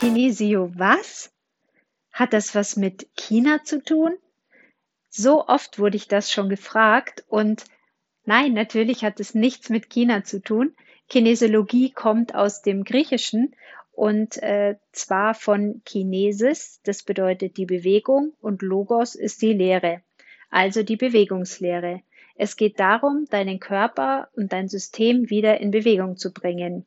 Kinesio was? Hat das was mit China zu tun? So oft wurde ich das schon gefragt und nein, natürlich hat es nichts mit China zu tun. Kinesiologie kommt aus dem Griechischen und äh, zwar von Kinesis, das bedeutet die Bewegung und Logos ist die Lehre, also die Bewegungslehre. Es geht darum, deinen Körper und dein System wieder in Bewegung zu bringen.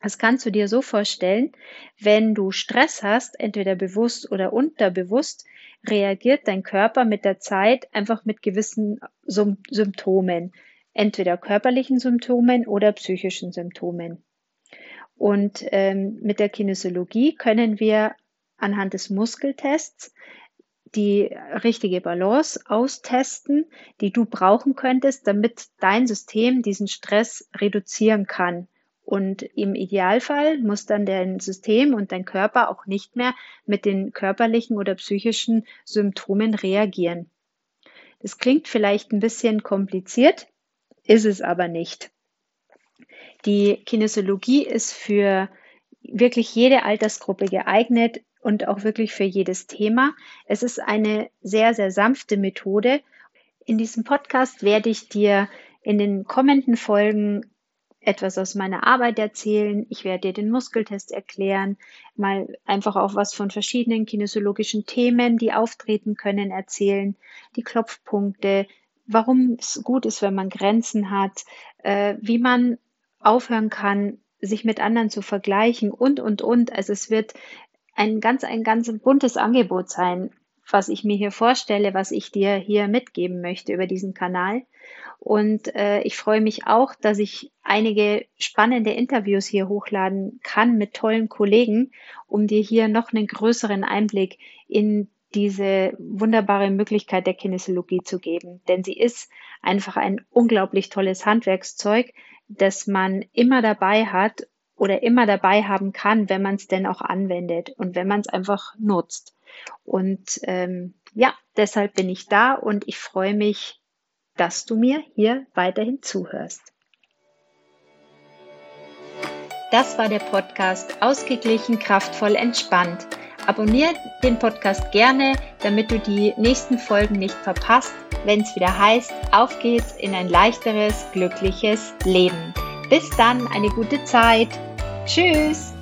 Das kannst du dir so vorstellen, wenn du Stress hast, entweder bewusst oder unterbewusst, reagiert dein Körper mit der Zeit einfach mit gewissen Symptomen, entweder körperlichen Symptomen oder psychischen Symptomen. Und ähm, mit der Kinesiologie können wir anhand des Muskeltests die richtige Balance austesten, die du brauchen könntest, damit dein System diesen Stress reduzieren kann. Und im Idealfall muss dann dein System und dein Körper auch nicht mehr mit den körperlichen oder psychischen Symptomen reagieren. Das klingt vielleicht ein bisschen kompliziert, ist es aber nicht. Die Kinesiologie ist für wirklich jede Altersgruppe geeignet und auch wirklich für jedes Thema. Es ist eine sehr, sehr sanfte Methode. In diesem Podcast werde ich dir in den kommenden Folgen etwas aus meiner Arbeit erzählen. Ich werde dir den Muskeltest erklären, mal einfach auch was von verschiedenen kinesiologischen Themen, die auftreten können, erzählen, die Klopfpunkte, warum es gut ist, wenn man Grenzen hat, äh, wie man aufhören kann, sich mit anderen zu vergleichen und, und, und. Also es wird ein ganz, ein ganz buntes Angebot sein, was ich mir hier vorstelle, was ich dir hier mitgeben möchte über diesen Kanal. Und äh, ich freue mich auch, dass ich einige spannende Interviews hier hochladen kann mit tollen Kollegen, um dir hier noch einen größeren Einblick in diese wunderbare Möglichkeit der Kinesiologie zu geben. Denn sie ist einfach ein unglaublich tolles Handwerkszeug, das man immer dabei hat oder immer dabei haben kann, wenn man es denn auch anwendet und wenn man es einfach nutzt. Und ähm, ja, deshalb bin ich da und ich freue mich, dass du mir hier weiterhin zuhörst. Das war der Podcast Ausgeglichen, kraftvoll, entspannt. Abonniere den Podcast gerne, damit du die nächsten Folgen nicht verpasst, wenn es wieder heißt, auf geht's in ein leichteres, glückliches Leben. Bis dann, eine gute Zeit. Tschüss.